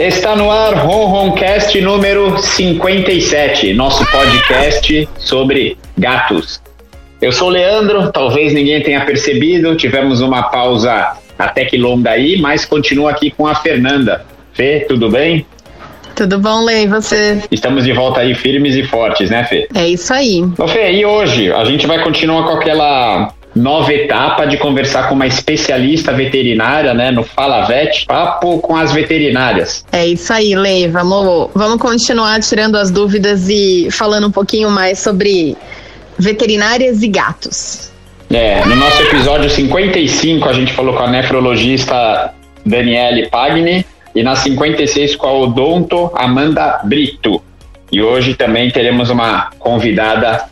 Está no ar Ronroncast número 57, nosso podcast sobre gatos. Eu sou o Leandro, talvez ninguém tenha percebido, tivemos uma pausa até que longa aí, mas continuo aqui com a Fernanda. Fê, tudo bem? Tudo bom, Lei, e você? Estamos de volta aí firmes e fortes, né, Fê? É isso aí. Ô, Fê, e hoje? A gente vai continuar com aquela nova etapa de conversar com uma especialista veterinária, né, no Fala Vet, papo com as veterinárias. É isso aí, Lei. Vamos, vamos continuar tirando as dúvidas e falando um pouquinho mais sobre veterinárias e gatos. É, no nosso episódio 55 a gente falou com a nefrologista Daniele Pagni e na 56 com a odonto Amanda Brito. E hoje também teremos uma convidada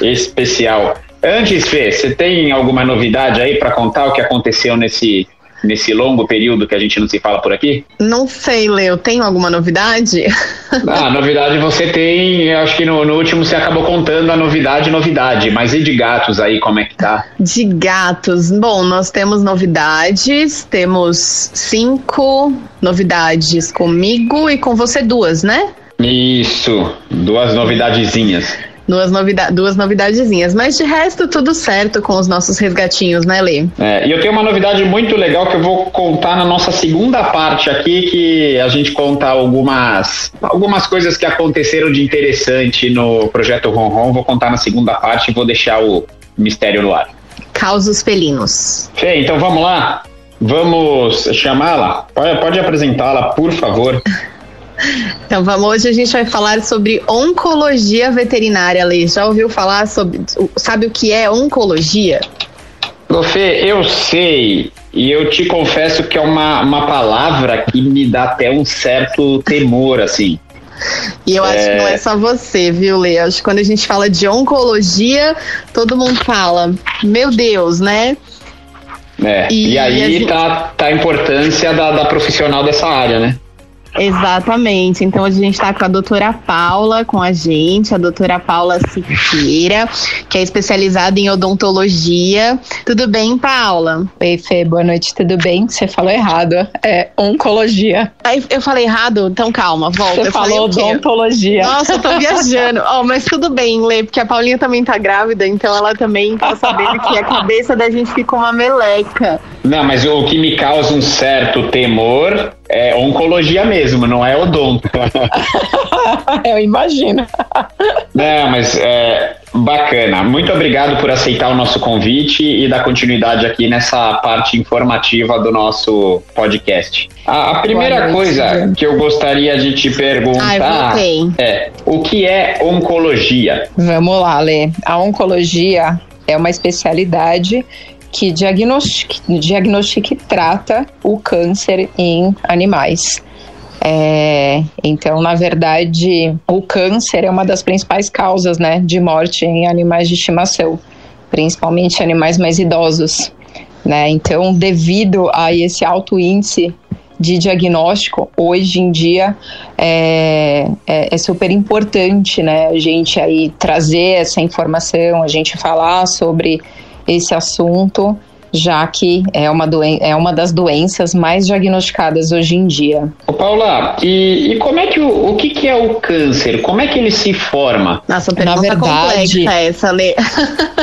especial. Antes, Fê, você tem alguma novidade aí para contar o que aconteceu nesse, nesse longo período que a gente não se fala por aqui? Não sei, Leo. Tem alguma novidade? Ah, novidade você tem. Eu acho que no, no, último você acabou contando a novidade, novidade. Mas e de gatos aí, como é que tá? De gatos. Bom, nós temos novidades. Temos cinco novidades comigo e com você duas, né? Isso, duas novidadezinhas duas, novida duas novidadezinhas. Mas de resto, tudo certo com os nossos resgatinhos, né, Lê? É, e eu tenho uma novidade muito legal que eu vou contar na nossa segunda parte aqui, que a gente conta algumas, algumas coisas que aconteceram de interessante no projeto Ronron. Vou contar na segunda parte e vou deixar o mistério no ar. Causos felinos. Fê, então vamos lá? Vamos chamá-la? Pode, pode apresentá-la, por favor. Então vamos, hoje a gente vai falar sobre oncologia veterinária, Lei. Já ouviu falar sobre. Sabe o que é oncologia? Fê, eu sei, e eu te confesso que é uma, uma palavra que me dá até um certo temor, assim. E eu é... acho que não é só você, viu, Lê? Acho que quando a gente fala de oncologia, todo mundo fala, meu Deus, né? É, e, e aí gente... tá, tá a importância da, da profissional dessa área, né? Exatamente. Então a gente está com a doutora Paula com a gente, a doutora Paula Siqueira, que é especializada em odontologia. Tudo bem, Paula? Oi, Fê, boa noite, tudo bem? Você falou errado. É oncologia. Aí eu falei errado? Então calma, volta. Você eu falou odontologia. Nossa, eu tô viajando. oh, mas tudo bem, Lê, porque a Paulinha também tá grávida, então ela também tá sabendo que a cabeça da gente ficou uma meleca. Não, mas o que me causa um certo temor é oncologia mesmo, não é odonto. Eu imagino. Não, mas é bacana. Muito obrigado por aceitar o nosso convite e dar continuidade aqui nessa parte informativa do nosso podcast. A, a primeira coisa que eu gostaria de te perguntar Ai, é o que é oncologia? Vamos lá, Lê. A oncologia é uma especialidade que diagnostica, diagnostica e trata o câncer em animais. É, então, na verdade, o câncer é uma das principais causas né, de morte em animais de estimação, principalmente animais mais idosos. Né? Então, devido a esse alto índice de diagnóstico, hoje em dia é, é, é, super importante né, a gente aí trazer essa informação, a gente falar sobre esse assunto, já que é uma, doen é uma das doenças mais diagnosticadas hoje em dia. Ô Paula, e, e como é que o, o que, que, é o câncer? Como é que ele se forma? Nossa, pergunta Na verdade, complexa essa, Lê.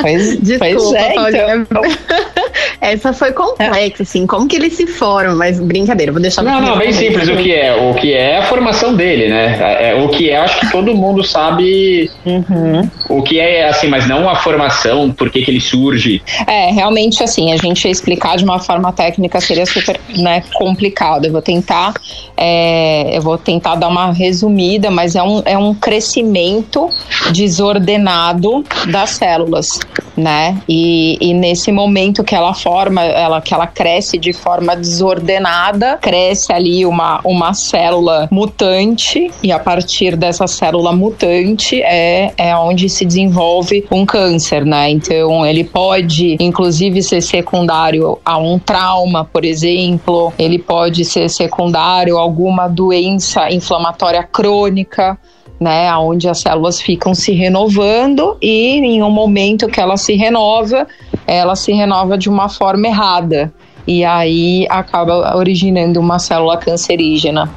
Pois, Desculpa, pois é, então. Essa foi complexa, assim, como que ele se forma, mas brincadeira, vou deixar Não, não, bem simples o que é. O que é a formação dele, né? É, é, o que é, acho que todo mundo sabe uhum. o que é, assim, mas não a formação, por que, que ele surge. É, realmente, assim, a gente explicar de uma forma técnica seria super né, complicado. Eu vou tentar, é, eu vou tentar dar uma resumida, mas é um, é um crescimento desordenado das células, né? E, e nesse momento que ela forma, ela, que ela cresce de forma desordenada, cresce ali uma, uma célula mutante, e a partir dessa célula mutante é, é onde se desenvolve um câncer, né? Então ele pode, inclusive, ser secundário a um trauma, por exemplo, ele pode ser secundário a alguma doença inflamatória crônica né, onde as células ficam se renovando e em um momento que ela se renova, ela se renova de uma forma errada e aí acaba originando uma célula cancerígena.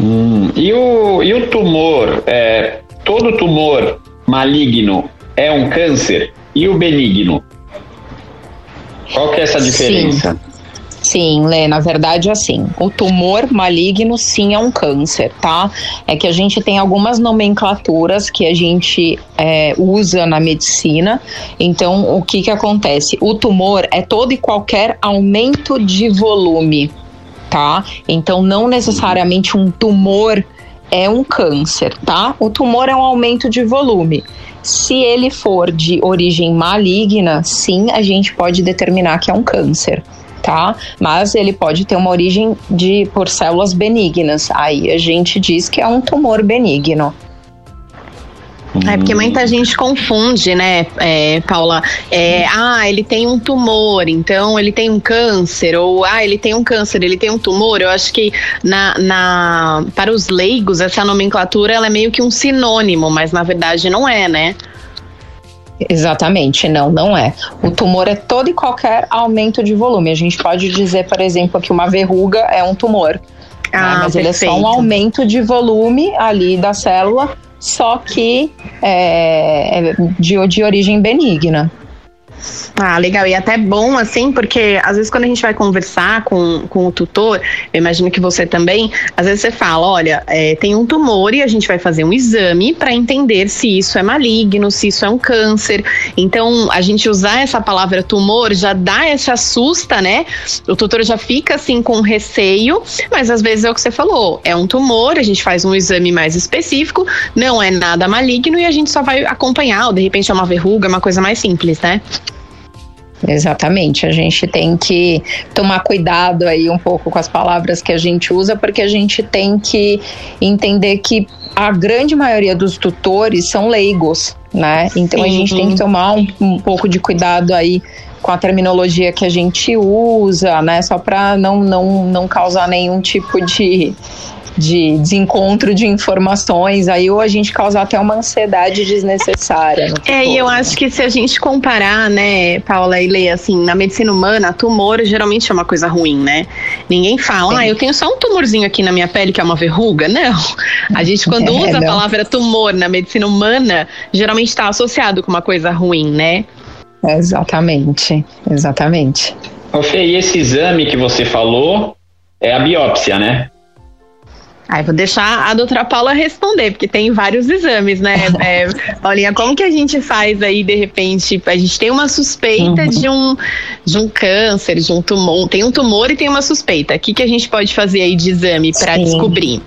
Hum, e, o, e o tumor, é, todo tumor maligno é um câncer? E o benigno? Qual que é essa diferença? Sim. Sim, Lê, na verdade, assim, o tumor maligno sim é um câncer, tá? É que a gente tem algumas nomenclaturas que a gente é, usa na medicina. Então, o que que acontece? O tumor é todo e qualquer aumento de volume, tá? Então, não necessariamente um tumor é um câncer, tá? O tumor é um aumento de volume. Se ele for de origem maligna, sim, a gente pode determinar que é um câncer. Tá? Mas ele pode ter uma origem de por células benignas. Aí a gente diz que é um tumor benigno. É porque muita gente confunde, né, é, Paula? É, ah, ele tem um tumor, então ele tem um câncer, ou ah, ele tem um câncer, ele tem um tumor. Eu acho que na, na para os leigos essa nomenclatura ela é meio que um sinônimo, mas na verdade não é, né? Exatamente, não, não é. O tumor é todo e qualquer aumento de volume. A gente pode dizer, por exemplo, que uma verruga é um tumor. Né? Ah, né? Mas perfeito. ele é só um aumento de volume ali da célula só que é, é de, de origem benigna. Ah, legal. E até bom, assim, porque às vezes quando a gente vai conversar com, com o tutor, eu imagino que você também, às vezes você fala: olha, é, tem um tumor e a gente vai fazer um exame para entender se isso é maligno, se isso é um câncer. Então, a gente usar essa palavra tumor já dá essa assusta, né? O tutor já fica assim com receio, mas às vezes é o que você falou: é um tumor, a gente faz um exame mais específico, não é nada maligno e a gente só vai acompanhar, ou de repente é uma verruga, uma coisa mais simples, né? Exatamente, a gente tem que tomar cuidado aí um pouco com as palavras que a gente usa, porque a gente tem que entender que a grande maioria dos tutores são leigos, né? Então Sim. a gente tem que tomar um, um pouco de cuidado aí com a terminologia que a gente usa, né? Só para não, não, não causar nenhum tipo de de desencontro de informações, aí ou a gente causa até uma ansiedade desnecessária. é, e eu acho que se a gente comparar, né, Paula e Lê, assim, na medicina humana, tumor geralmente é uma coisa ruim, né? Ninguém fala, Sim. ah, eu tenho só um tumorzinho aqui na minha pele que é uma verruga. Não. A gente, quando é, usa não. a palavra tumor na medicina humana, geralmente está associado com uma coisa ruim, né? Exatamente, exatamente. Ô Fê, e esse exame que você falou é a biópsia, né? Aí vou deixar a doutora Paula responder, porque tem vários exames, né? É, Paulinha, como que a gente faz aí, de repente, a gente tem uma suspeita uhum. de, um, de um câncer, de um tumor, tem um tumor e tem uma suspeita. O que, que a gente pode fazer aí de exame para descobrir?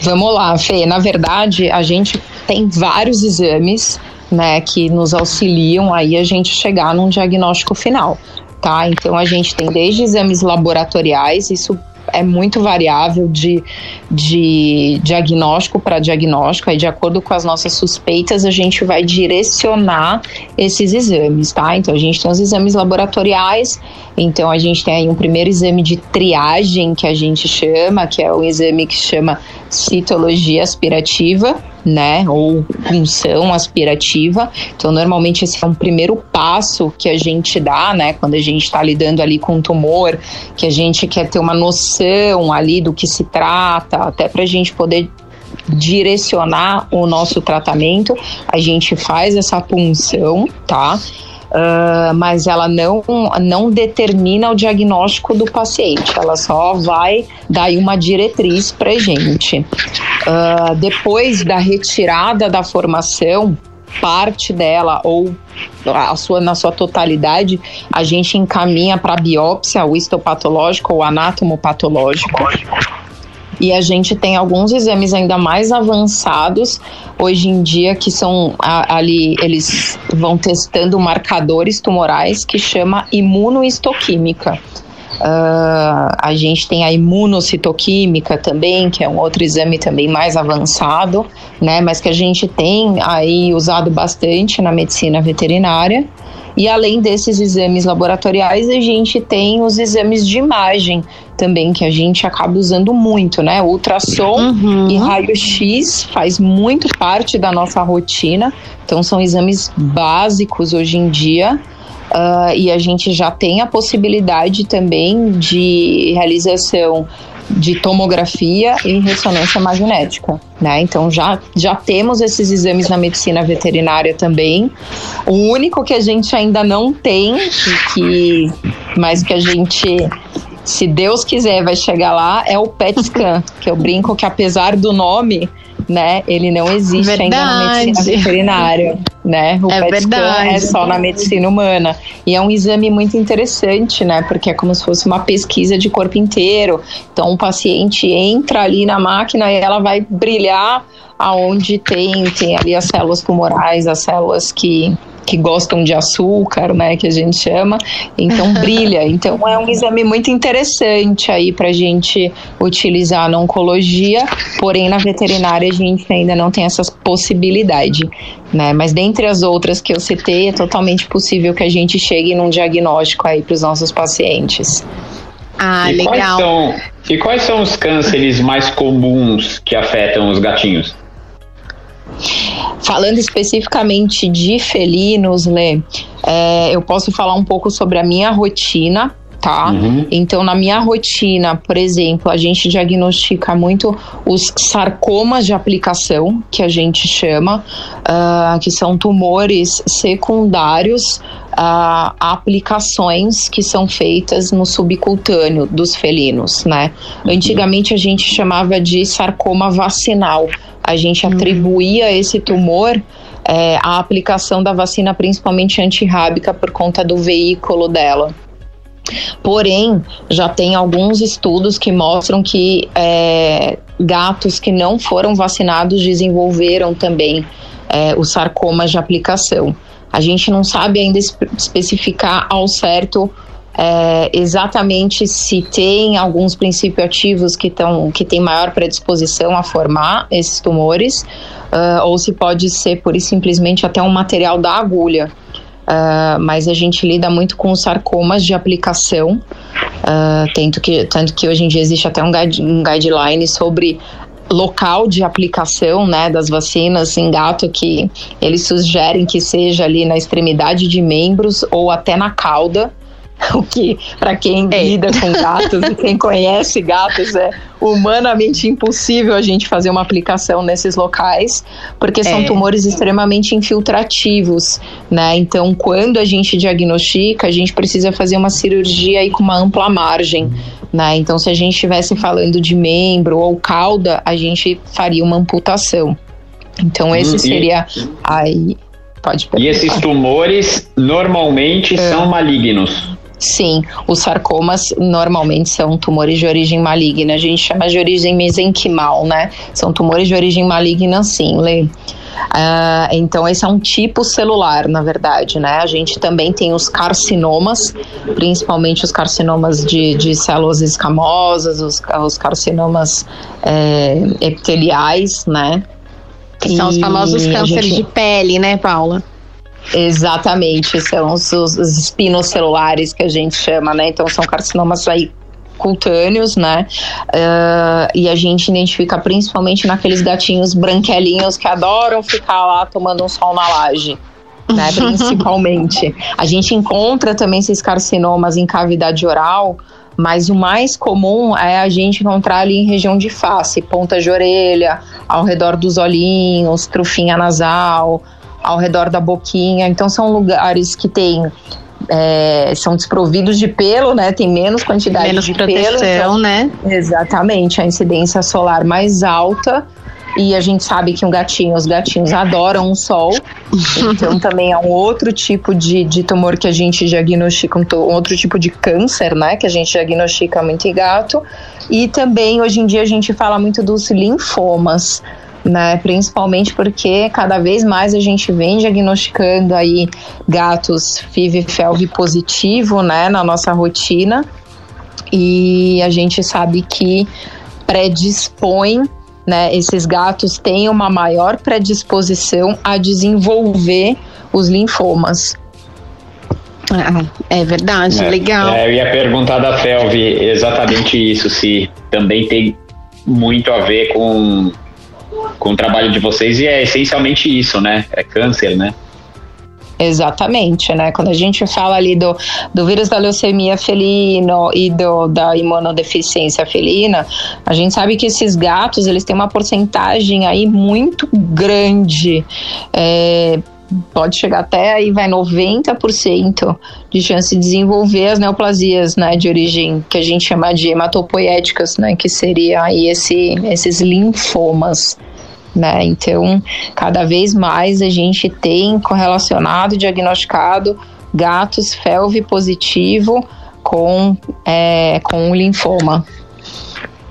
Vamos lá, Fê. Na verdade, a gente tem vários exames, né, que nos auxiliam aí a gente chegar num diagnóstico final. Tá? Então a gente tem desde exames laboratoriais, isso é muito variável de, de diagnóstico para diagnóstico, aí de acordo com as nossas suspeitas, a gente vai direcionar esses exames, tá? Então a gente tem os exames laboratoriais, então a gente tem aí um primeiro exame de triagem que a gente chama, que é o exame que chama citologia aspirativa, né, ou punção aspirativa. Então, normalmente esse é um primeiro passo que a gente dá, né, quando a gente está lidando ali com um tumor, que a gente quer ter uma noção ali do que se trata, até para a gente poder direcionar o nosso tratamento, a gente faz essa punção, tá? Uh, mas ela não, não determina o diagnóstico do paciente, ela só vai dar uma diretriz para gente. Uh, depois da retirada da formação, parte dela ou a sua, na sua totalidade, a gente encaminha para biópsia, o histopatológico ou anatomopatológico. E a gente tem alguns exames ainda mais avançados hoje em dia que são ali eles vão testando marcadores tumorais que chama imunoistoquímica. Uh, a gente tem a imunocitoquímica também, que é um outro exame também mais avançado, né? Mas que a gente tem aí usado bastante na medicina veterinária. E além desses exames laboratoriais, a gente tem os exames de imagem também, que a gente acaba usando muito, né? Ultrassom uhum. e raio-x faz muito parte da nossa rotina. Então, são exames básicos hoje em dia. Uh, e a gente já tem a possibilidade também de realização de tomografia e ressonância magnética, né? Então já, já temos esses exames na medicina veterinária também. O único que a gente ainda não tem, que, mas que a gente se Deus quiser, vai chegar lá, é o PET scan, que eu brinco que apesar do nome, né, ele não existe verdade. ainda na medicina veterinária, né? O é PET scan é só na medicina humana. E é um exame muito interessante, né, porque é como se fosse uma pesquisa de corpo inteiro. Então, o paciente entra ali na máquina e ela vai brilhar aonde tem, tem ali as células tumorais, as células que que gostam de açúcar, né, que a gente chama, então brilha. Então é um exame muito interessante aí para a gente utilizar na oncologia, porém na veterinária a gente ainda não tem essa possibilidade, né? Mas dentre as outras que eu citei, é totalmente possível que a gente chegue num diagnóstico aí para os nossos pacientes. Ah, e legal. Quais são, e quais são os cânceres mais comuns que afetam os gatinhos? Falando especificamente de felinos, Lê, é, eu posso falar um pouco sobre a minha rotina, tá? Uhum. Então, na minha rotina, por exemplo, a gente diagnostica muito os sarcomas de aplicação, que a gente chama, uh, que são tumores secundários a aplicações que são feitas no subcutâneo dos felinos, né? Uhum. Antigamente a gente chamava de sarcoma vacinal, a gente uhum. atribuía esse tumor é, à aplicação da vacina, principalmente antirrábica, por conta do veículo dela. Porém, já tem alguns estudos que mostram que é, gatos que não foram vacinados desenvolveram também é, o sarcoma de aplicação. A gente não sabe ainda especificar ao certo é, exatamente se tem alguns princípios ativos que, tão, que têm maior predisposição a formar esses tumores, uh, ou se pode ser por simplesmente até um material da agulha. Uh, mas a gente lida muito com sarcomas de aplicação, uh, tanto, que, tanto que hoje em dia existe até um, guide, um guideline sobre local de aplicação né, das vacinas em gato que eles sugerem que seja ali na extremidade de membros ou até na cauda o que para quem é. lida com gatos e quem conhece gatos é humanamente impossível a gente fazer uma aplicação nesses locais, porque são é. tumores extremamente infiltrativos, né? Então, quando a gente diagnostica, a gente precisa fazer uma cirurgia aí com uma ampla margem, né? Então, se a gente estivesse falando de membro ou cauda, a gente faria uma amputação. Então, esse hum, seria e... aí Pode perguntar. E esses tumores normalmente é. são malignos? Sim, os sarcomas normalmente são tumores de origem maligna. A gente chama de origem mesenquimal, né? São tumores de origem maligna, sim, Lê. Uh, então, esse é um tipo celular, na verdade, né? A gente também tem os carcinomas, principalmente os carcinomas de, de células escamosas, os, os carcinomas é, epiteliais, né? Que são os famosos cânceres gente... de pele, né, Paula? Exatamente, são os, os, os espinocelulares que a gente chama, né? Então são carcinomas aí cutâneos, né? Uh, e a gente identifica principalmente naqueles gatinhos branquelinhos que adoram ficar lá tomando um sol na laje. Né, principalmente. A gente encontra também esses carcinomas em cavidade oral, mas o mais comum é a gente encontrar ali em região de face, ponta de orelha, ao redor dos olhinhos, trufinha nasal, ao redor da boquinha. Então são lugares que tem é, são desprovidos de pelo, né? Tem menos quantidade menos de proteção, pelo. Então, né? Exatamente, a incidência solar mais alta. E a gente sabe que um gatinho, os gatinhos adoram o sol. Então também é um outro tipo de, de tumor que a gente diagnostica, um, um outro tipo de câncer, né? Que a gente diagnostica muito em gato. E também hoje em dia a gente fala muito dos linfomas né? Principalmente porque cada vez mais a gente vem diagnosticando aí gatos FIV-FeLV positivo, né, na nossa rotina. E a gente sabe que predispõe né, esses gatos têm uma maior predisposição a desenvolver os linfomas. Ah, é verdade, é, legal. É, eu ia perguntar da Felv exatamente isso, se também tem muito a ver com com o trabalho de vocês e é essencialmente isso, né? É câncer, né? Exatamente, né? Quando a gente fala ali do, do vírus da leucemia felino e do, da imunodeficiência felina, a gente sabe que esses gatos, eles têm uma porcentagem aí muito grande, é, pode chegar até aí, vai 90% de chance de desenvolver as neoplasias, né, de origem que a gente chama de hematopoéticas, né, que seria aí esse, esses linfomas né? Então, cada vez mais a gente tem correlacionado, diagnosticado gatos felve positivo com, é, com linfoma.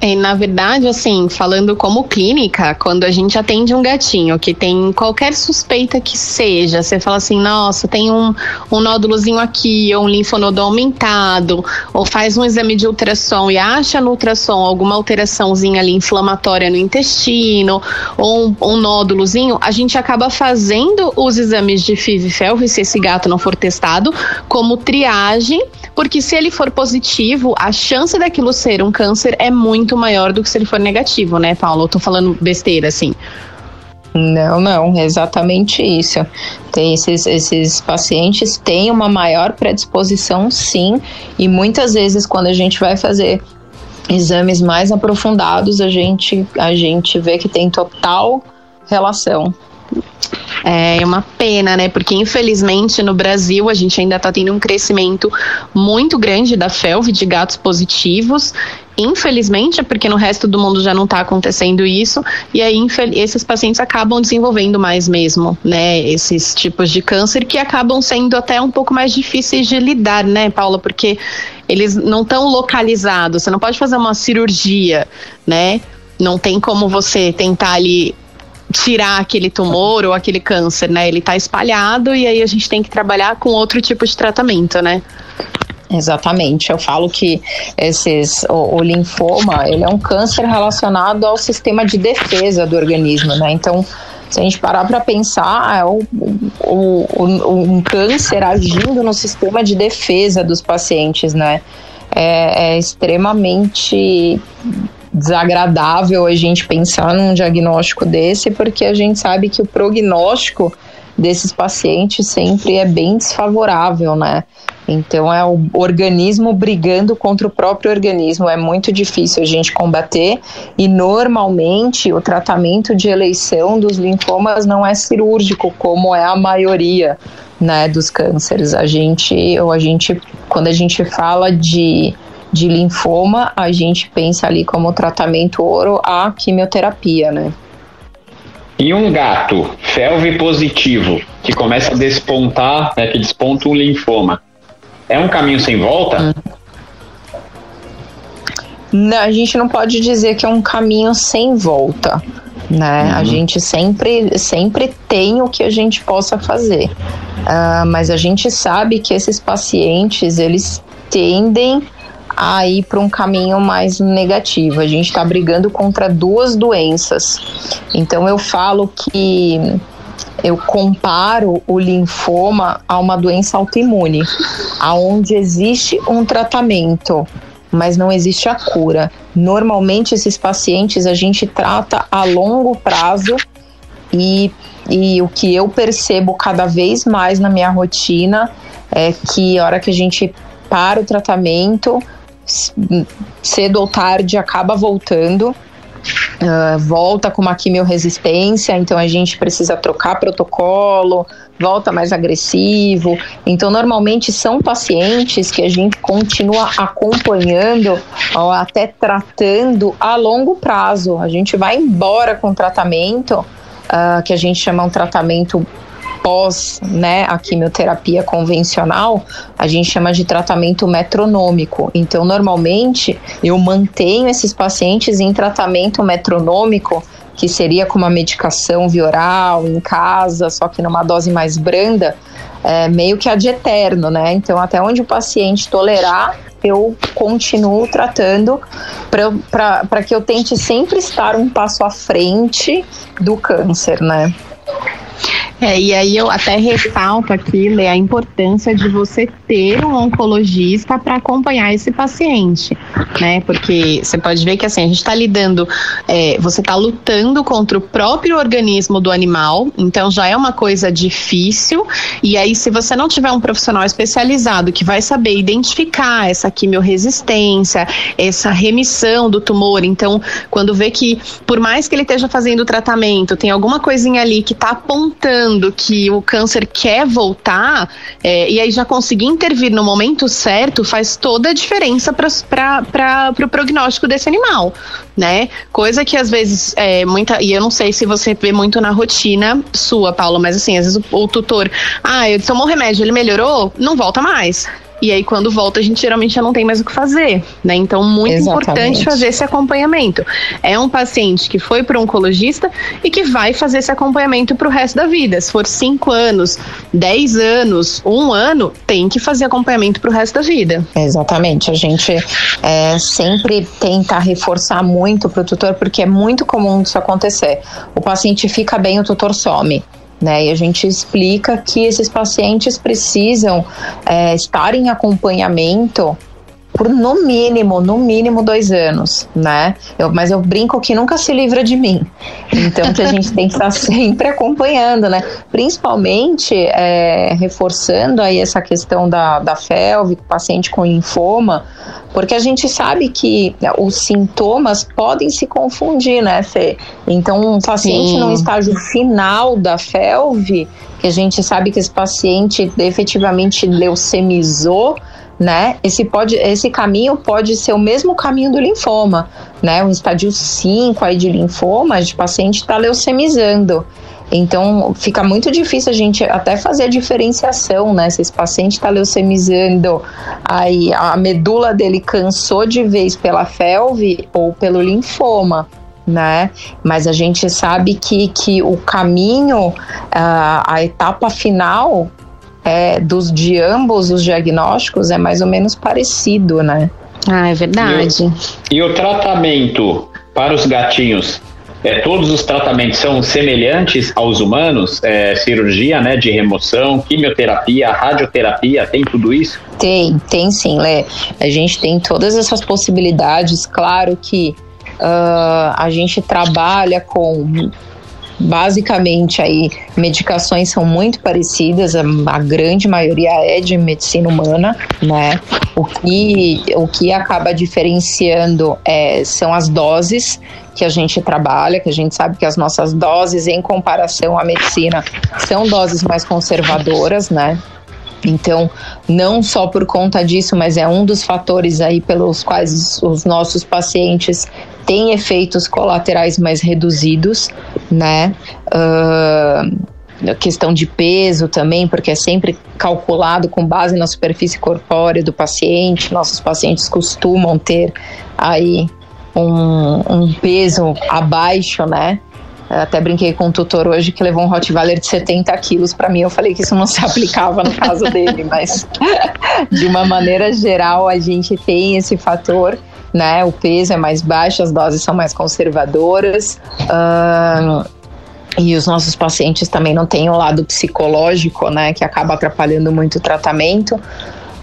E, na verdade, assim, falando como clínica, quando a gente atende um gatinho que tem qualquer suspeita que seja, você fala assim, nossa, tem um, um nódulozinho aqui, ou um linfonodo aumentado, ou faz um exame de ultrassom e acha no ultrassom alguma alteraçãozinha ali inflamatória no intestino, ou um, um nódulozinho, a gente acaba fazendo os exames de FIV e FeLV, se esse gato não for testado, como triagem, porque se ele for positivo, a chance daquilo ser um câncer é muito muito maior do que se ele for negativo, né, Paulo? Eu tô falando besteira, assim. Não, não, é exatamente isso. Tem esses, esses pacientes têm uma maior predisposição, sim, e muitas vezes quando a gente vai fazer exames mais aprofundados, a gente, a gente vê que tem total relação. É uma pena, né? Porque infelizmente no Brasil a gente ainda está tendo um crescimento muito grande da FeLV de gatos positivos Infelizmente, é porque no resto do mundo já não está acontecendo isso, e aí esses pacientes acabam desenvolvendo mais mesmo, né? Esses tipos de câncer que acabam sendo até um pouco mais difíceis de lidar, né, Paula? Porque eles não estão localizados, você não pode fazer uma cirurgia, né? Não tem como você tentar ali tirar aquele tumor ou aquele câncer, né? Ele está espalhado e aí a gente tem que trabalhar com outro tipo de tratamento, né? Exatamente. Eu falo que esses, o, o, linfoma ele é um câncer relacionado ao sistema de defesa do organismo, né? Então, se a gente parar para pensar, é o, o, o, um câncer agindo no sistema de defesa dos pacientes, né? É, é extremamente desagradável a gente pensar num diagnóstico desse, porque a gente sabe que o prognóstico desses pacientes sempre é bem desfavorável, né? Então é o organismo brigando contra o próprio organismo. É muito difícil a gente combater e normalmente o tratamento de eleição dos linfomas não é cirúrgico, como é a maioria né, dos cânceres. A gente, ou a gente, quando a gente fala de, de linfoma, a gente pensa ali como tratamento ouro a quimioterapia, né? E um gato felve positivo que começa a despontar, né, que desponta um linfoma, é um caminho sem volta? Não, a gente não pode dizer que é um caminho sem volta, né? Uhum. A gente sempre, sempre tem o que a gente possa fazer, uh, mas a gente sabe que esses pacientes eles tendem a ir para um caminho mais negativo. A gente está brigando contra duas doenças. Então eu falo que eu comparo o linfoma a uma doença autoimune, aonde existe um tratamento, mas não existe a cura. Normalmente esses pacientes a gente trata a longo prazo e, e o que eu percebo cada vez mais na minha rotina é que a hora que a gente para o tratamento, cedo ou tarde acaba voltando Uh, volta com uma quimiorresistência, então a gente precisa trocar protocolo, volta mais agressivo. Então, normalmente são pacientes que a gente continua acompanhando ou até tratando a longo prazo. A gente vai embora com tratamento, uh, que a gente chama um tratamento pós né, a quimioterapia convencional, a gente chama de tratamento metronômico. Então, normalmente, eu mantenho esses pacientes em tratamento metronômico, que seria com uma medicação via oral, em casa, só que numa dose mais branda, é, meio que ad eterno, né? Então, até onde o paciente tolerar, eu continuo tratando para que eu tente sempre estar um passo à frente do câncer, né? É, e aí eu até ressalto aqui, Lê, a importância de você ter um oncologista para acompanhar esse paciente, né? Porque você pode ver que assim, a gente está lidando, é, você está lutando contra o próprio organismo do animal, então já é uma coisa difícil. E aí, se você não tiver um profissional especializado que vai saber identificar essa quimiorresistência, essa remissão do tumor, então, quando vê que, por mais que ele esteja fazendo o tratamento, tem alguma coisinha ali que está apontando que o câncer quer voltar, é, e aí já conseguir intervir no momento certo faz toda a diferença para o pro prognóstico desse animal, né? Coisa que às vezes é muita. E eu não sei se você vê muito na rotina sua, Paulo, mas assim, às vezes o, o tutor, ah, ele tomou remédio, ele melhorou, não volta mais. E aí, quando volta, a gente geralmente já não tem mais o que fazer, né? Então, muito Exatamente. importante fazer esse acompanhamento. É um paciente que foi para um oncologista e que vai fazer esse acompanhamento para o resto da vida. Se for cinco anos, dez anos, um ano, tem que fazer acompanhamento para o resto da vida. Exatamente. A gente é, sempre tenta reforçar muito para o tutor, porque é muito comum isso acontecer. O paciente fica bem, o tutor some. Né? E a gente explica que esses pacientes precisam é, estar em acompanhamento por no mínimo, no mínimo dois anos, né? Eu, mas eu brinco que nunca se livra de mim. Então que a gente tem que estar sempre acompanhando, né? Principalmente é, reforçando aí essa questão da, da FELV, paciente com linfoma, porque a gente sabe que os sintomas podem se confundir, né, Fê? Então, um paciente Sim. no estágio final da FELV, que a gente sabe que esse paciente efetivamente leucemizou, né? Esse, pode, esse caminho pode ser o mesmo caminho do linfoma, né? Um estádio 5 aí de linfoma, de paciente está leucemizando. Então, fica muito difícil a gente até fazer a diferenciação, né? Se esse paciente está leucemizando, aí a medula dele cansou de vez pela felve ou pelo linfoma, né? Mas a gente sabe que, que o caminho, a, a etapa final é, dos de ambos os diagnósticos é mais ou menos parecido, né? Ah, é verdade. E o, e o tratamento para os gatinhos é, todos os tratamentos são semelhantes aos humanos? É, cirurgia né, de remoção, quimioterapia, radioterapia, tem tudo isso? Tem, tem sim, Lé. A gente tem todas essas possibilidades. Claro que uh, a gente trabalha com basicamente aí medicações são muito parecidas, a, a, grande maioria é de medicina humana, né? O que, o que acaba diferenciando é, são as doses que a gente trabalha, que a gente sabe que as nossas doses em comparação à medicina são doses mais conservadoras, né? Então, não só por conta disso, mas é um dos fatores aí pelos quais os nossos pacientes têm efeitos colaterais mais reduzidos, né? Uh, questão de peso também, porque é sempre calculado com base na superfície corpórea do paciente. Nossos pacientes costumam ter aí um, um peso abaixo, né? Até brinquei com um tutor hoje que levou um Rottweiler de 70 quilos para mim. Eu falei que isso não se aplicava no caso dele, mas de uma maneira geral a gente tem esse fator, né? O peso é mais baixo, as doses são mais conservadoras. Uh, e os nossos pacientes também não têm o lado psicológico, né? Que acaba atrapalhando muito o tratamento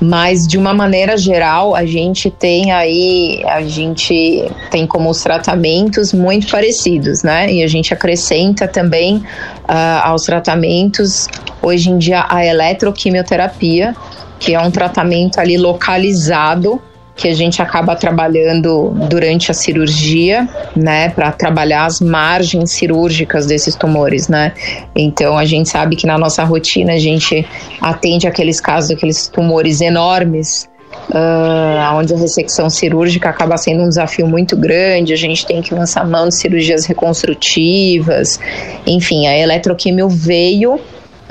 mas de uma maneira geral a gente tem aí a gente tem como os tratamentos muito parecidos, né? E a gente acrescenta também uh, aos tratamentos hoje em dia a eletroquimioterapia, que é um tratamento ali localizado que a gente acaba trabalhando durante a cirurgia, né, para trabalhar as margens cirúrgicas desses tumores, né? Então a gente sabe que na nossa rotina a gente atende aqueles casos, aqueles tumores enormes, uh, onde a ressecção cirúrgica acaba sendo um desafio muito grande, a gente tem que lançar mão de cirurgias reconstrutivas, enfim, a eletroquimio veio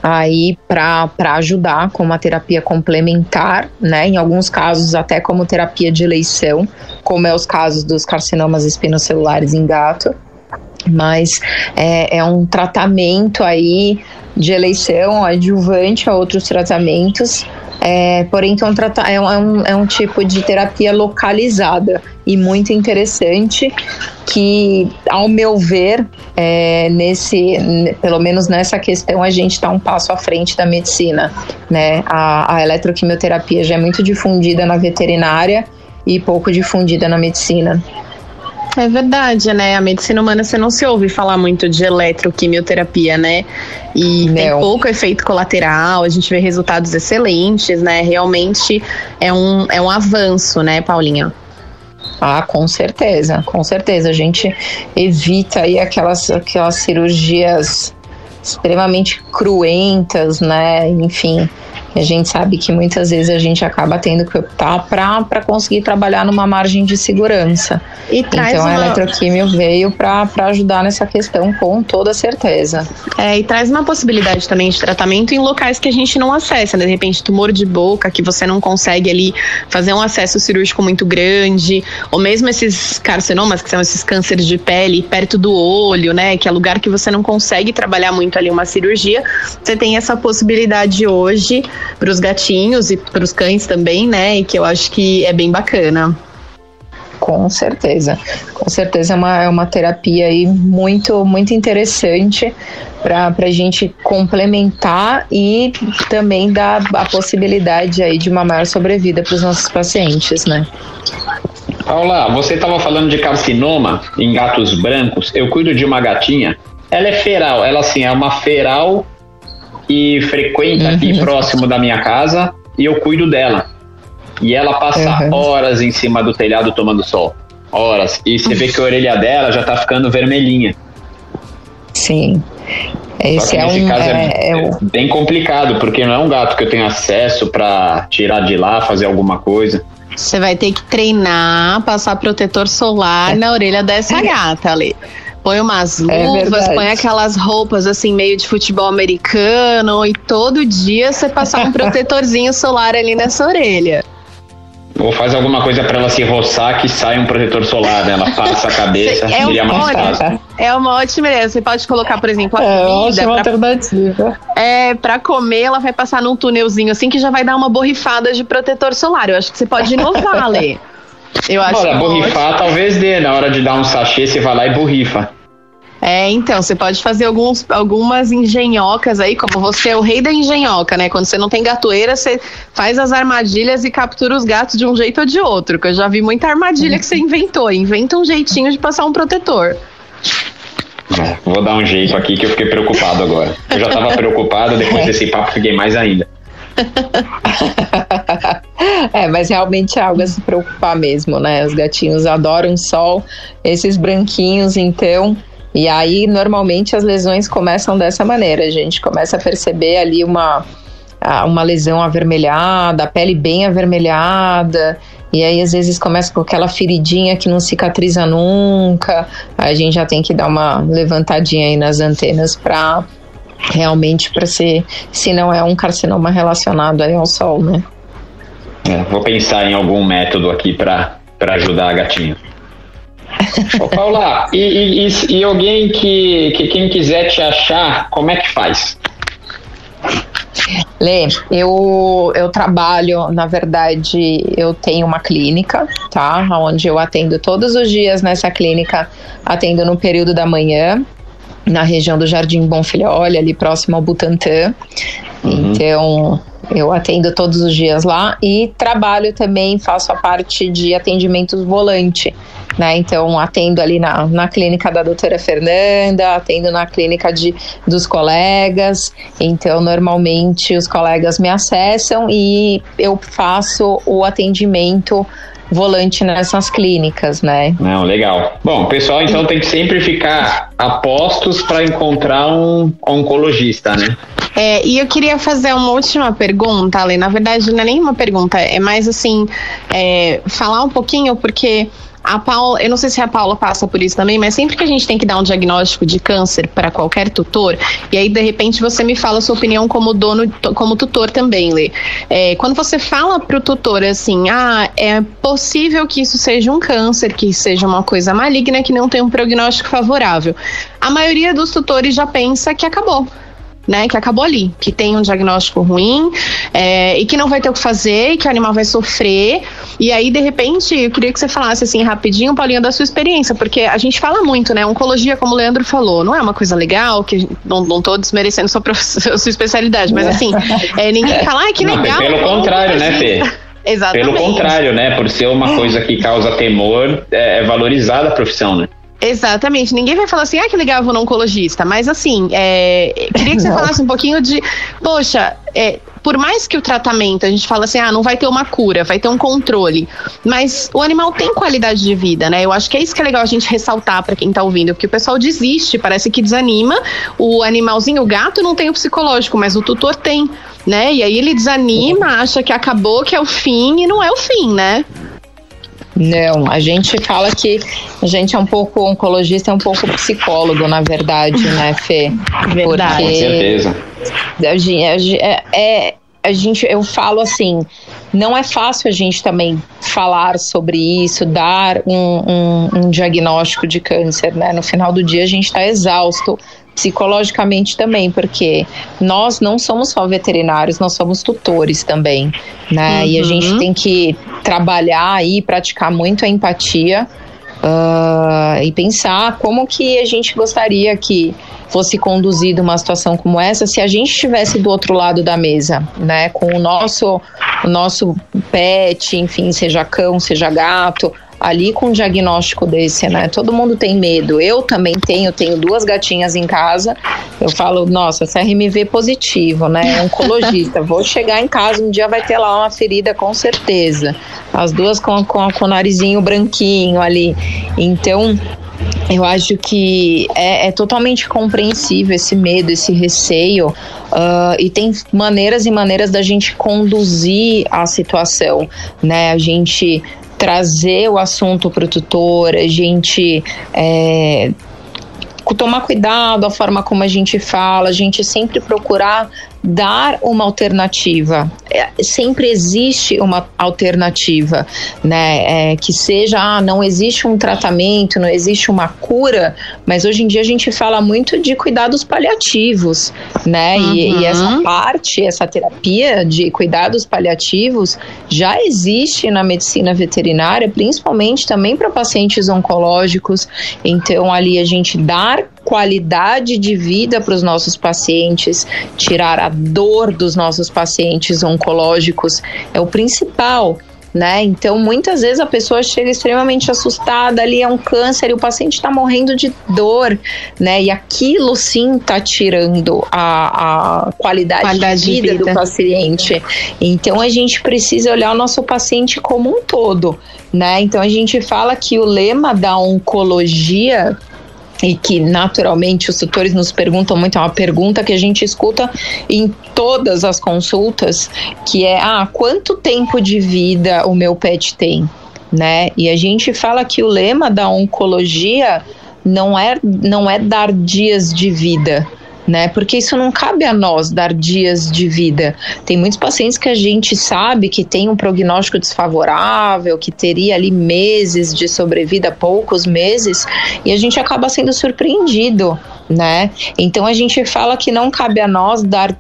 aí para ajudar com uma terapia complementar, né? Em alguns casos até como terapia de eleição, como é os casos dos carcinomas espinocelulares em gato. Mas é, é um tratamento aí de eleição adjuvante a outros tratamentos é, porém que é um, é, um, é um tipo de terapia localizada e muito interessante que, ao meu ver, é, nesse, pelo menos nessa questão, a gente está um passo à frente da medicina. Né? A, a eletroquimioterapia já é muito difundida na veterinária e pouco difundida na medicina. É verdade, né? A medicina humana você não se ouve falar muito de eletroquimioterapia, né? E não. tem pouco efeito colateral, a gente vê resultados excelentes, né? Realmente é um, é um avanço, né, Paulinha? Ah, com certeza, com certeza. A gente evita aí aquelas, aquelas cirurgias extremamente cruentas, né? Enfim, a gente sabe que muitas vezes a gente acaba tendo que optar para conseguir trabalhar numa margem de segurança. E então uma... a eletroquímio veio para ajudar nessa questão com toda certeza. É, e traz uma possibilidade também de tratamento em locais que a gente não acessa, né? de repente tumor de boca, que você não consegue ali fazer um acesso cirúrgico muito grande, ou mesmo esses carcinomas, que são esses cânceres de pele perto do olho, né? Que é lugar que você não consegue trabalhar muito ali uma cirurgia. Você tem essa possibilidade hoje os gatinhos e para os cães também, né? E que eu acho que é bem bacana. Com certeza, com certeza é uma, é uma terapia aí muito, muito interessante para a gente complementar e também dar a possibilidade aí de uma maior sobrevida para os nossos pacientes, né? Paula, você estava falando de carcinoma em gatos brancos. Eu cuido de uma gatinha. Ela é feral, ela assim é uma feral que frequenta uhum. aqui próximo da minha casa e eu cuido dela. E ela passa uhum. horas em cima do telhado tomando sol. Horas. E você vê que a orelha dela já tá ficando vermelhinha. Sim. Esse é um, caso é, é, é, bem complicado, porque não é um gato que eu tenho acesso para tirar de lá, fazer alguma coisa. Você vai ter que treinar, passar protetor solar na orelha dessa gata ali. Põe umas é luvas, é põe aquelas roupas assim, meio de futebol americano, e todo dia você passar um protetorzinho solar ali nessa orelha. Ou faz alguma coisa para ela se roçar que sai um protetor solar, né? Ela passa a cabeça, é seria mais fácil. É uma ótima ideia. Você pode colocar, por exemplo, a é, comida. É uma pra, alternativa. É, pra comer, ela vai passar num túnelzinho assim que já vai dar uma borrifada de protetor solar. Eu acho que você pode inovar, Lê. Eu acho Olha, borrifar talvez dê. Na hora de dar um sachê, você vai lá e borrifa. É, então, você pode fazer alguns, algumas engenhocas aí, como você é o rei da engenhoca, né? Quando você não tem gatoeira, você faz as armadilhas e captura os gatos de um jeito ou de outro. Que eu já vi muita armadilha que você inventou. Inventa um jeitinho de passar um protetor. É, vou dar um jeito aqui que eu fiquei preocupado agora. Eu já estava preocupado, depois desse papo fiquei mais ainda. é, mas realmente é algo a se preocupar mesmo, né? Os gatinhos adoram sol, esses branquinhos, então. E aí, normalmente, as lesões começam dessa maneira. A gente começa a perceber ali uma, uma lesão avermelhada, a pele bem avermelhada, e aí às vezes começa com aquela feridinha que não cicatriza nunca. A gente já tem que dar uma levantadinha aí nas antenas para realmente para ser, se não é um carcinoma relacionado aí ao sol, né? É, vou pensar em algum método aqui para ajudar a gatinha. Ô, Paula, e, e, e, alguém que, que quem quiser te achar, como é que faz? Lê, eu, eu trabalho, na verdade, eu tenho uma clínica, tá? Onde eu atendo todos os dias nessa clínica, atendo no período da manhã, na região do Jardim Bonfilhole, ali próximo ao Butantã. Uhum. Então, eu atendo todos os dias lá e trabalho também, faço a parte de atendimentos volante. Né? Então, atendo ali na, na clínica da doutora Fernanda, atendo na clínica de, dos colegas. Então, normalmente os colegas me acessam e eu faço o atendimento volante nessas clínicas, né? Não, legal. Bom, pessoal então tem que sempre ficar a postos para encontrar um oncologista, né? É, e eu queria fazer uma última pergunta, Ale. Na verdade, não é nenhuma pergunta, é mais assim, é, falar um pouquinho, porque a Paula, eu não sei se a Paula passa por isso também, mas sempre que a gente tem que dar um diagnóstico de câncer para qualquer tutor, e aí de repente você me fala a sua opinião como dono, como tutor também, Lê. É, quando você fala para o tutor assim, ah, é possível que isso seja um câncer, que seja uma coisa maligna, que não tem um prognóstico favorável, a maioria dos tutores já pensa que acabou né, que acabou ali, que tem um diagnóstico ruim é, e que não vai ter o que fazer, e que o animal vai sofrer. E aí, de repente, eu queria que você falasse assim rapidinho, Paulinha, da sua experiência, porque a gente fala muito, né? Oncologia, como o Leandro falou, não é uma coisa legal, que não, não tô desmerecendo sua, sua especialidade, mas assim, é, ninguém fala, ai, que legal. Não, pelo contrário, né, Fê? Exatamente. Pelo contrário, né? Por ser uma coisa que causa temor, é, é valorizada a profissão, né? Exatamente. Ninguém vai falar assim, ah, que legal, eu vou no oncologista. Mas assim, é, queria que você falasse um pouquinho de, poxa, é, por mais que o tratamento, a gente fala assim, ah, não vai ter uma cura, vai ter um controle. Mas o animal tem qualidade de vida, né? Eu acho que é isso que é legal a gente ressaltar para quem tá ouvindo, porque o pessoal desiste, parece que desanima. O animalzinho, o gato não tem o psicológico, mas o tutor tem, né? E aí ele desanima, acha que acabou, que é o fim, e não é o fim, né? Não, a gente fala que a gente é um pouco oncologista, é um pouco psicólogo, na verdade, né, Fê? Verdade. Com certeza. A gente, é, é, a gente, eu falo assim, não é fácil a gente também falar sobre isso, dar um, um, um diagnóstico de câncer, né? No final do dia a gente está exausto psicologicamente também, porque nós não somos só veterinários, nós somos tutores também, né? Uhum. E a gente uhum. tem que trabalhar e praticar muito a empatia uh, e pensar como que a gente gostaria que fosse conduzida uma situação como essa se a gente estivesse do outro lado da mesa, né? Com o nosso, o nosso pet, enfim, seja cão, seja gato, ali com um diagnóstico desse, né? Todo mundo tem medo. Eu também tenho, tenho duas gatinhas em casa. Eu falo, nossa, CRMV positivo, né? Oncologista. Vou chegar em casa, um dia vai ter lá uma ferida com certeza. As duas com, com, com o narizinho branquinho ali. Então, eu acho que é, é, totalmente compreensível esse medo, esse receio, uh, e tem maneiras e maneiras da gente conduzir a situação, né? A gente trazer o assunto para o tutor, a gente é, tomar cuidado a forma como a gente fala, a gente sempre procurar dar uma alternativa. É, sempre existe uma alternativa, né? É, que seja, ah, não existe um tratamento, não existe uma cura, mas hoje em dia a gente fala muito de cuidados paliativos, né? Uhum. E, e, essa parte, essa terapia de cuidados paliativos já existe na medicina veterinária, principalmente também para pacientes oncológicos. Então, ali a gente dar qualidade de vida para os nossos pacientes, tirar a dor dos nossos pacientes oncológicos é o principal. Né? Então, muitas vezes a pessoa chega extremamente assustada, ali é um câncer e o paciente está morrendo de dor, né? E aquilo sim está tirando a, a qualidade, qualidade de, vida de, vida do paciente. Então, a gente precisa olhar o nosso paciente como um todo, né? Então, a gente fala que o lema da oncologia e que naturalmente os tutores nos perguntam muito, é uma pergunta que a gente escuta em todas as consultas, que é: ah, quanto tempo de vida o meu pet tem? Né? E a gente fala que o lema da oncologia não é, não é dar dias de vida, né? Porque isso não cabe a nós dar dias de vida. Tem muitos pacientes que a gente sabe que tem um prognóstico desfavorável, que teria ali meses de sobrevida, poucos meses, e a gente acaba sendo surpreendido, né? Então a gente fala que não cabe a nós dar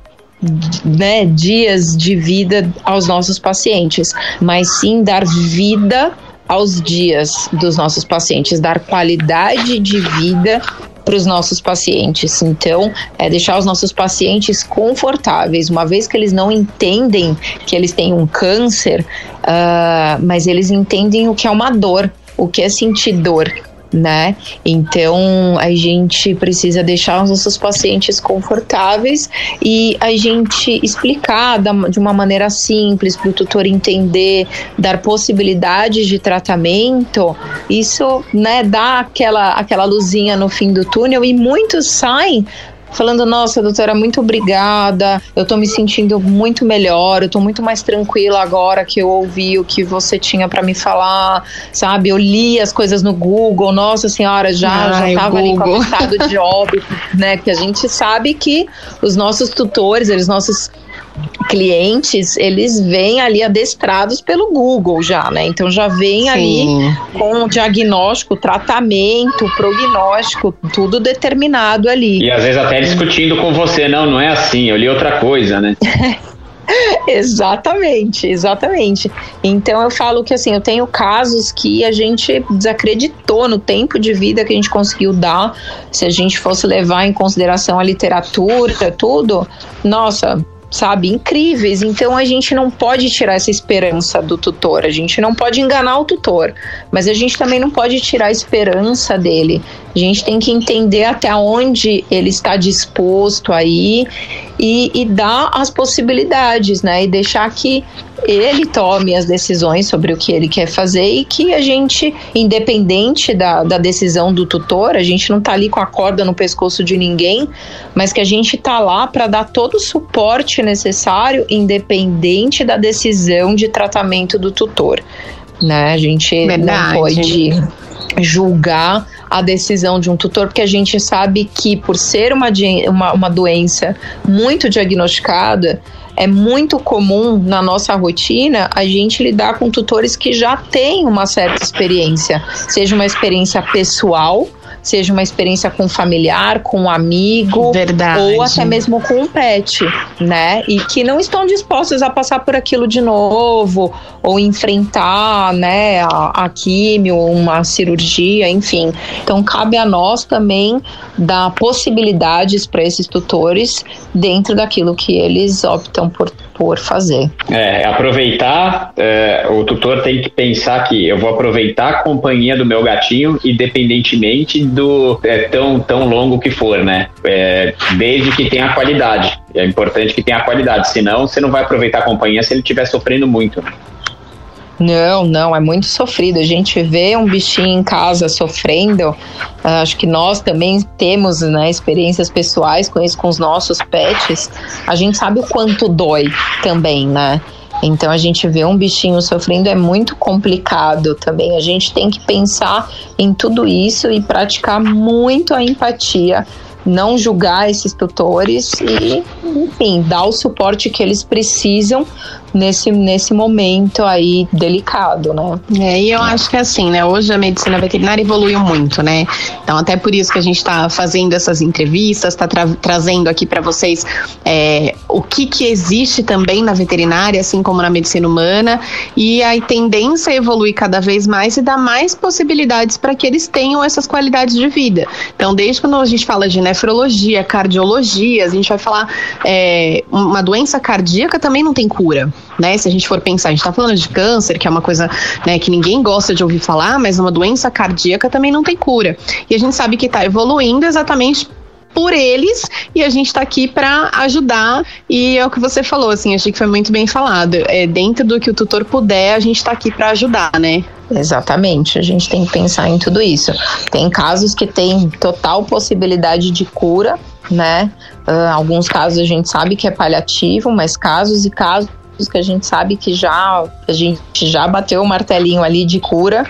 né, dias de vida aos nossos pacientes, mas sim dar vida aos dias dos nossos pacientes, dar qualidade de vida para os nossos pacientes. Então, é deixar os nossos pacientes confortáveis, uma vez que eles não entendem que eles têm um câncer, uh, mas eles entendem o que é uma dor, o que é sentir dor né? Então a gente precisa deixar os nossos pacientes confortáveis e a gente explicar de uma maneira simples para o tutor entender, dar possibilidades de tratamento. Isso, né, dá aquela aquela luzinha no fim do túnel e muitos saem falando: Nossa, doutora, muito obrigada. Eu tô me sentindo muito melhor. Eu tô muito mais tranquila agora que eu ouvi o que você tinha para me falar, sabe? Eu li as coisas no Google. Nossa Senhora, já, Ai, já tava ali com estado de óbito, né? Que a gente sabe que os nossos tutores, eles nossos clientes, eles vêm ali adestrados pelo Google já, né? Então já vem Sim. ali com diagnóstico, tratamento, prognóstico, tudo determinado ali. E às vezes até discutindo com você, não, não é assim, eu li outra coisa, né? exatamente, exatamente. Então eu falo que assim, eu tenho casos que a gente desacreditou no tempo de vida que a gente conseguiu dar. Se a gente fosse levar em consideração a literatura, tudo, nossa, sabe, incríveis. Então a gente não pode tirar essa esperança do tutor, a gente não pode enganar o tutor, mas a gente também não pode tirar a esperança dele. A gente tem que entender até onde ele está disposto a ir e, e dar as possibilidades, né? E deixar que ele tome as decisões sobre o que ele quer fazer e que a gente, independente da, da decisão do tutor, a gente não está ali com a corda no pescoço de ninguém, mas que a gente está lá para dar todo o suporte necessário, independente da decisão de tratamento do tutor. Né? A gente Verdade. não pode julgar a decisão de um tutor, porque a gente sabe que por ser uma, uma, uma doença muito diagnosticada, é muito comum na nossa rotina a gente lidar com tutores que já têm uma certa experiência, seja uma experiência pessoal seja uma experiência com um familiar, com um amigo, Verdade. ou até mesmo com um pet, né? E que não estão dispostos a passar por aquilo de novo, ou enfrentar, né, a, a químio, uma cirurgia, enfim. Então cabe a nós também dar possibilidades para esses tutores dentro daquilo que eles optam por por fazer. É, aproveitar, é, o tutor tem que pensar que eu vou aproveitar a companhia do meu gatinho, independentemente do é, tão, tão longo que for, né? É, desde que tenha qualidade. É importante que tenha qualidade, senão você não vai aproveitar a companhia se ele estiver sofrendo muito. Não, não, é muito sofrido. A gente vê um bichinho em casa sofrendo. Ah, acho que nós também temos né, experiências pessoais com isso, com os nossos pets. A gente sabe o quanto dói também, né? Então a gente vê um bichinho sofrendo é muito complicado também. A gente tem que pensar em tudo isso e praticar muito a empatia não julgar esses tutores e, enfim, dar o suporte que eles precisam nesse, nesse momento aí delicado, né? É, e eu acho que assim, né? Hoje a medicina veterinária evoluiu muito, né? Então, até por isso que a gente está fazendo essas entrevistas, está tra trazendo aqui para vocês é, o que, que existe também na veterinária, assim como na medicina humana, e a tendência é evoluir cada vez mais e dar mais possibilidades para que eles tenham essas qualidades de vida. Então, desde quando a gente fala de nefrologia, cardiologia, a gente vai falar é, uma doença cardíaca também não tem cura né? Se a gente for pensar, a gente está falando de câncer, que é uma coisa né, que ninguém gosta de ouvir falar, mas uma doença cardíaca também não tem cura. E a gente sabe que está evoluindo exatamente por eles e a gente está aqui para ajudar e é o que você falou assim achei que foi muito bem falado é dentro do que o tutor puder a gente está aqui para ajudar né Exatamente, a gente tem que pensar em tudo isso. Tem casos que tem total possibilidade de cura, né? Uh, alguns casos a gente sabe que é paliativo, mas casos e casos que a gente sabe que já a gente já bateu o martelinho ali de cura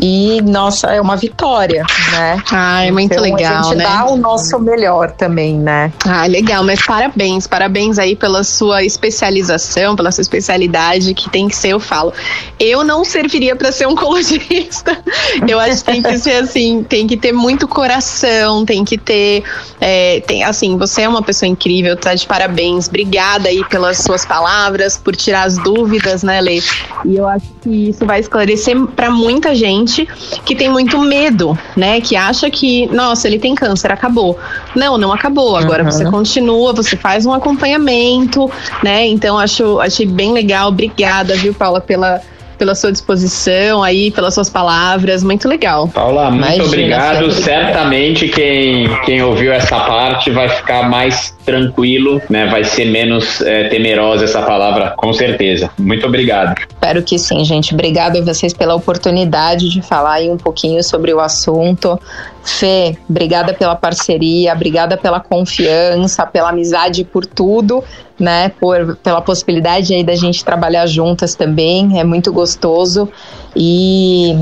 e nossa é uma vitória, né? Ah, é muito então, legal, a gente né? dá o nosso melhor também, né? Ah, legal, mas parabéns, parabéns aí pela sua especialização, pela sua especialidade que tem que ser, eu falo. Eu não serviria para ser oncologista. Eu acho que tem que ser assim, tem que ter muito coração, tem que ter, é, tem assim, você é uma pessoa incrível, tá de parabéns. Obrigada aí pelas suas palavras, por tirar as dúvidas, né, Lê? E eu acho que isso vai esclarecer para muita gente que tem muito medo, né? Que acha que, nossa, ele tem câncer, acabou. Não, não acabou. Agora uhum. você continua, você faz um acompanhamento, né? Então acho, achei bem legal. Obrigada, viu, Paula, pela pela sua disposição aí, pelas suas palavras, muito legal. Paula, muito Imagina, obrigado. Certamente quem, quem ouviu essa parte vai ficar mais tranquilo, né? Vai ser menos é, temerosa essa palavra, com certeza. Muito obrigado. Espero que sim, gente. Obrigado a vocês pela oportunidade de falar aí um pouquinho sobre o assunto. Fê, obrigada pela parceria, obrigada pela confiança, pela amizade, por tudo, né? Por, pela possibilidade aí da gente trabalhar juntas também. É muito gostoso. E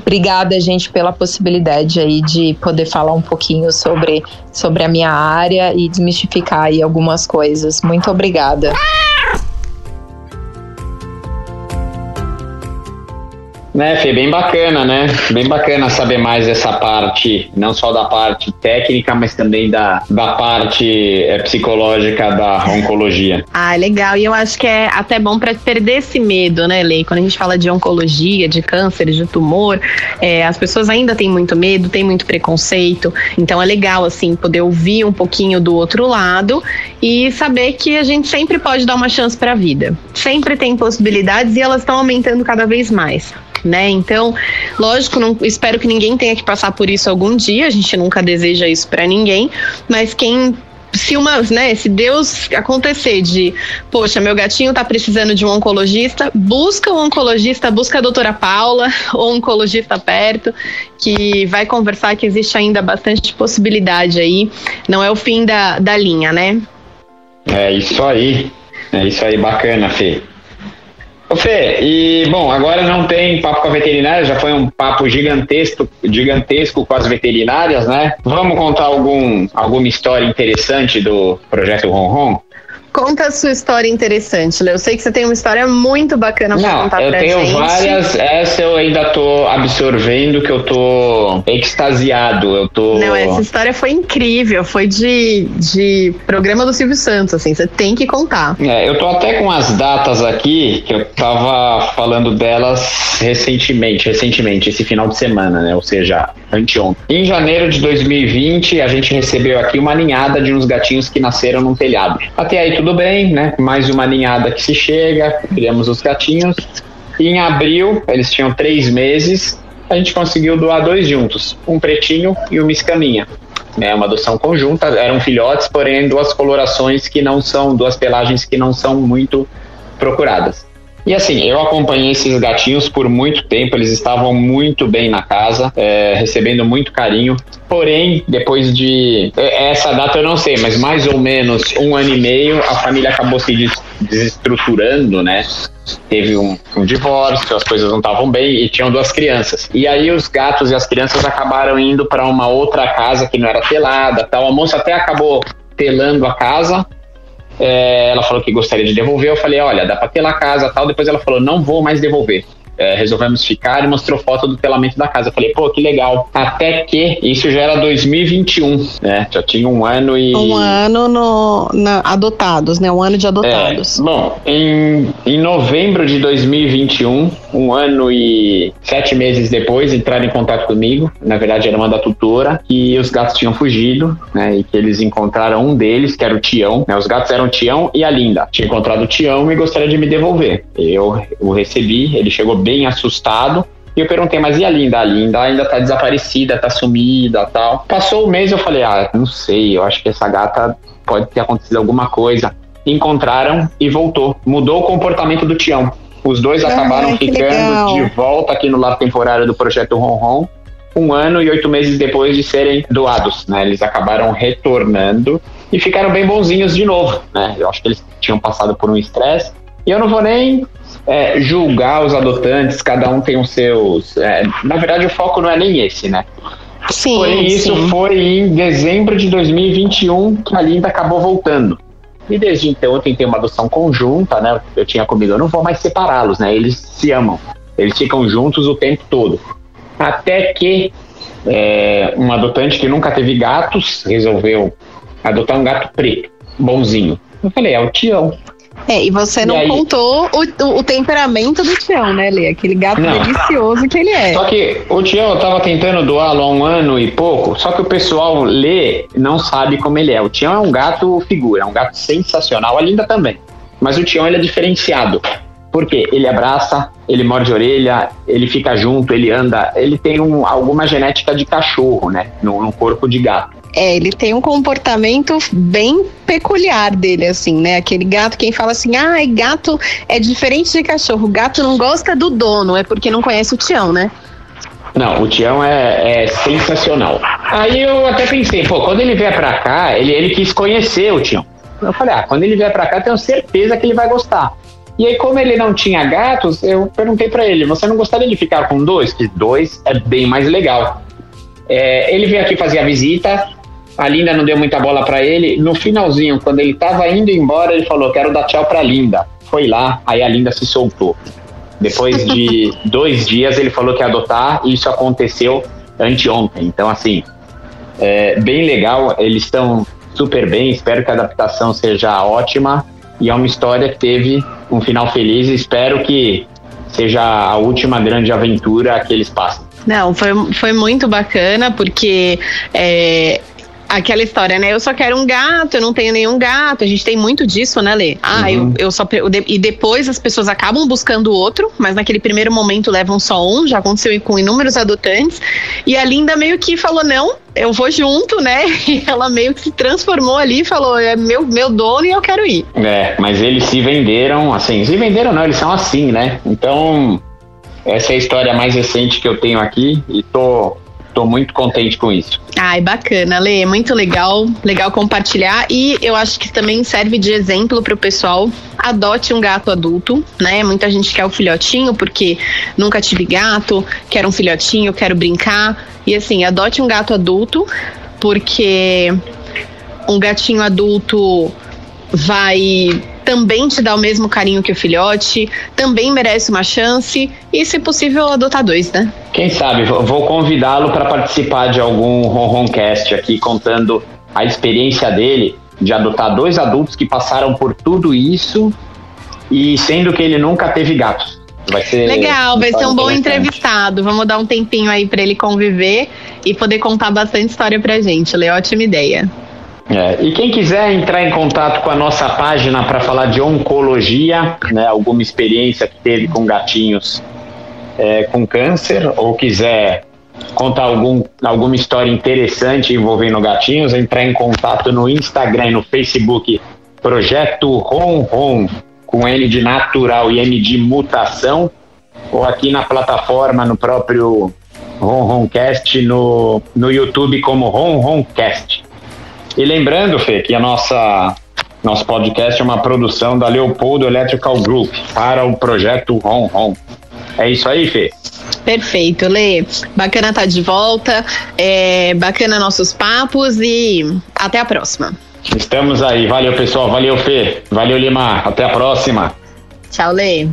obrigada, gente, pela possibilidade aí de poder falar um pouquinho sobre, sobre a minha área e desmistificar aí algumas coisas. Muito obrigada. Né, Fê, bem bacana, né? Bem bacana saber mais dessa parte, não só da parte técnica, mas também da, da parte é, psicológica da oncologia. Ah, legal. E eu acho que é até bom para perder esse medo, né, Lei? Quando a gente fala de oncologia, de câncer, de tumor, é, as pessoas ainda têm muito medo, têm muito preconceito. Então é legal, assim, poder ouvir um pouquinho do outro lado e saber que a gente sempre pode dar uma chance para a vida. Sempre tem possibilidades e elas estão aumentando cada vez mais né? Então, lógico, não espero que ninguém tenha que passar por isso algum dia, a gente nunca deseja isso para ninguém, mas quem se uma, né, se Deus acontecer de, poxa, meu gatinho tá precisando de um oncologista, busca um oncologista, busca a doutora Paula ou um oncologista perto, que vai conversar que existe ainda bastante possibilidade aí. Não é o fim da, da linha, né? É isso aí. É isso aí, bacana, Fê. Fê, e bom, agora não tem papo com a veterinária, já foi um papo gigantesco, gigantesco com as veterinárias, né? Vamos contar algum, alguma história interessante do projeto Ronron? Conta a sua história interessante, Léo. Eu sei que você tem uma história muito bacana pra Não, contar eu pra tenho gente. várias. Essa eu ainda tô absorvendo, que eu tô extasiado. Eu tô. Não, essa história foi incrível. Foi de, de programa do Silvio Santos, assim. Você tem que contar. É, eu tô até com as datas aqui, que eu tava falando delas recentemente, recentemente, esse final de semana, né? Ou seja, anteontem. Em janeiro de 2020, a gente recebeu aqui uma ninhada de uns gatinhos que nasceram num telhado. Até aí tudo bem, né? Mais uma ninhada que se chega, criamos os gatinhos. Em abril, eles tinham três meses, a gente conseguiu doar dois juntos, um pretinho e uma escaminha. É uma adoção conjunta, eram filhotes, porém duas colorações que não são, duas pelagens que não são muito procuradas. E assim, eu acompanhei esses gatinhos por muito tempo, eles estavam muito bem na casa, é, recebendo muito carinho. Porém, depois de. é, Essa data eu não sei, mas mais ou menos um ano e meio, a família acabou se des- desestruturando, né? Teve um, um divórcio, as coisas não estavam bem e tinham duas crianças. E aí os gatos e as crianças acabaram indo para uma outra casa que não era telada, tal. A moça até acabou telando a casa, é, ela falou que gostaria de devolver. Eu falei, olha, dá pra telar a casa tal. Depois ela falou, não vou mais devolver. É, resolvemos ficar e mostrou foto do telamento da casa. Eu falei, pô, que legal. Até que isso já era 2021, né? Já tinha um ano e. Um ano no, na- adotados, né? Um ano de adotados. É, bom, em, em novembro de 2021, um ano e sete meses depois, entraram em contato comigo. Na verdade, era uma da tutora. E os gatos tinham fugido, né? E que eles encontraram um deles, que era o Tião. Né, os gatos eram o Tião e a Linda. Tinha encontrado o Tião e gostaria de me devolver. Eu o recebi, ele chegou bem assustado. E eu perguntei, mas e a Linda? A Linda ainda tá desaparecida, tá sumida tal. Passou o mês, eu falei, ah, não sei, eu acho que essa gata pode ter acontecido alguma coisa. Encontraram e voltou. Mudou o comportamento do Tião. Os dois Ai, acabaram ficando legal. de volta aqui no lar temporário do projeto Ronron, um ano e oito meses depois de serem doados. Né? Eles acabaram retornando e ficaram bem bonzinhos de novo. Né? Eu acho que eles tinham passado por um estresse. E eu não vou nem é, julgar os adotantes, cada um tem os seus. é, na verdade, o foco não é nem esse, né? Sim, Porém, isso sim. foi em dezembro de 2021 que a Linda acabou voltando. E desde então eu tentei uma adoção conjunta, né? Eu tinha comigo, eu não vou mais separá-los, né? Eles se amam. Eles ficam juntos o tempo todo. Até que é, um adotante que nunca teve gatos resolveu adotar um gato preto, bonzinho. Eu falei, é o Tião. É, e você E não aí? contou o, o, o temperamento do Tião, né, Lê? Aquele gato Não. delicioso que ele é. Só que o Tião eu tava tentando doá-lo há um ano e pouco, só que o pessoal lê não sabe como ele é. O Tião é um gato figura, é um gato sensacional, a Linda também. Mas o Tião ele é diferenciado. Por quê? Ele abraça, ele morde orelha, ele fica junto, ele anda. Ele tem um- alguma genética de cachorro, né? No, no corpo de gato. É, ele tem um comportamento bem peculiar dele, assim, né? Aquele gato, quem fala assim, ah, gato é diferente de cachorro. Gato não gosta do dono, é porque não conhece o Tião, né? Não, o Tião é, é sensacional. Aí eu até pensei, pô, quando ele vier pra cá, ele, ele quis conhecer o Tião. Eu falei, ah, quando ele vier pra cá, tenho certeza que ele vai gostar. E aí, como ele não tinha gatos, eu perguntei para ele: você não gostaria de ficar com dois? Que dois é bem mais legal. É, ele veio aqui fazer a visita, a Linda não deu muita bola para ele. No finalzinho, quando ele tava indo embora, ele falou: quero dar tchau pra Linda. Foi lá, aí a Linda se soltou. Depois de dois dias, ele falou que ia adotar, e isso aconteceu anteontem. Então, assim, é bem legal. Eles estão super bem. Espero que a adaptação seja ótima. E é uma história que teve um final feliz. Espero que seja a última grande aventura que eles passam. Não, foi, foi muito bacana, porque é, aquela história, né? Eu só quero um gato, eu não tenho nenhum gato. A gente tem muito disso, né, Lê? Ah, uhum. eu, eu só. Eu de, e depois as pessoas acabam buscando outro, mas naquele primeiro momento levam só um. Já aconteceu com inúmeros adotantes. E a Linda meio que falou: não, eu vou junto, né? E ela meio que se transformou ali e falou: é meu, meu dono e eu quero ir. É, mas eles se venderam, assim, se venderam não, eles são assim, né? Então, essa é a história mais recente que eu tenho aqui e tô tô muito contente com isso. Ai, bacana, Lê, muito legal, legal compartilhar e eu acho que também serve de exemplo para o pessoal. Adote um gato adulto, né? Muita gente quer o filhotinho porque nunca tive gato, quero um filhotinho, quero brincar. E assim, adote um gato adulto porque um gatinho adulto vai também te dá o mesmo carinho que o filhote, também merece uma chance e, se possível, adotar dois, né? Quem sabe, vou convidá-lo para participar de algum Ronroncast aqui, contando a experiência dele de adotar dois adultos que passaram por tudo isso e sendo que ele nunca teve gatos. Vai ser Legal, vai ser um bom entrevistado. Vamos dar um tempinho aí para ele conviver e poder contar bastante história pra gente. Lê, ótima ideia. É, e quem quiser entrar em contato com a nossa página para falar de oncologia, né, alguma experiência que teve com gatinhos é, com câncer, ou quiser contar algum, alguma história interessante envolvendo gatinhos, entrar em contato no Instagram e no Facebook Projeto Ron Ron, com N de natural e M de mutação, ou aqui na plataforma, no próprio Ron Roncast, no, no YouTube como Ron Roncast. E lembrando, Fê, que a nossa nosso podcast é uma produção da Leopoldo Electrical Group para o projeto Ron Ron. É isso aí, Fê? Perfeito, Lê. Bacana estar tá de volta, é, bacana nossos papos e até a próxima. Estamos aí. Valeu, pessoal. Valeu, Fê. Valeu, Lima. Até a próxima. Tchau, Lê.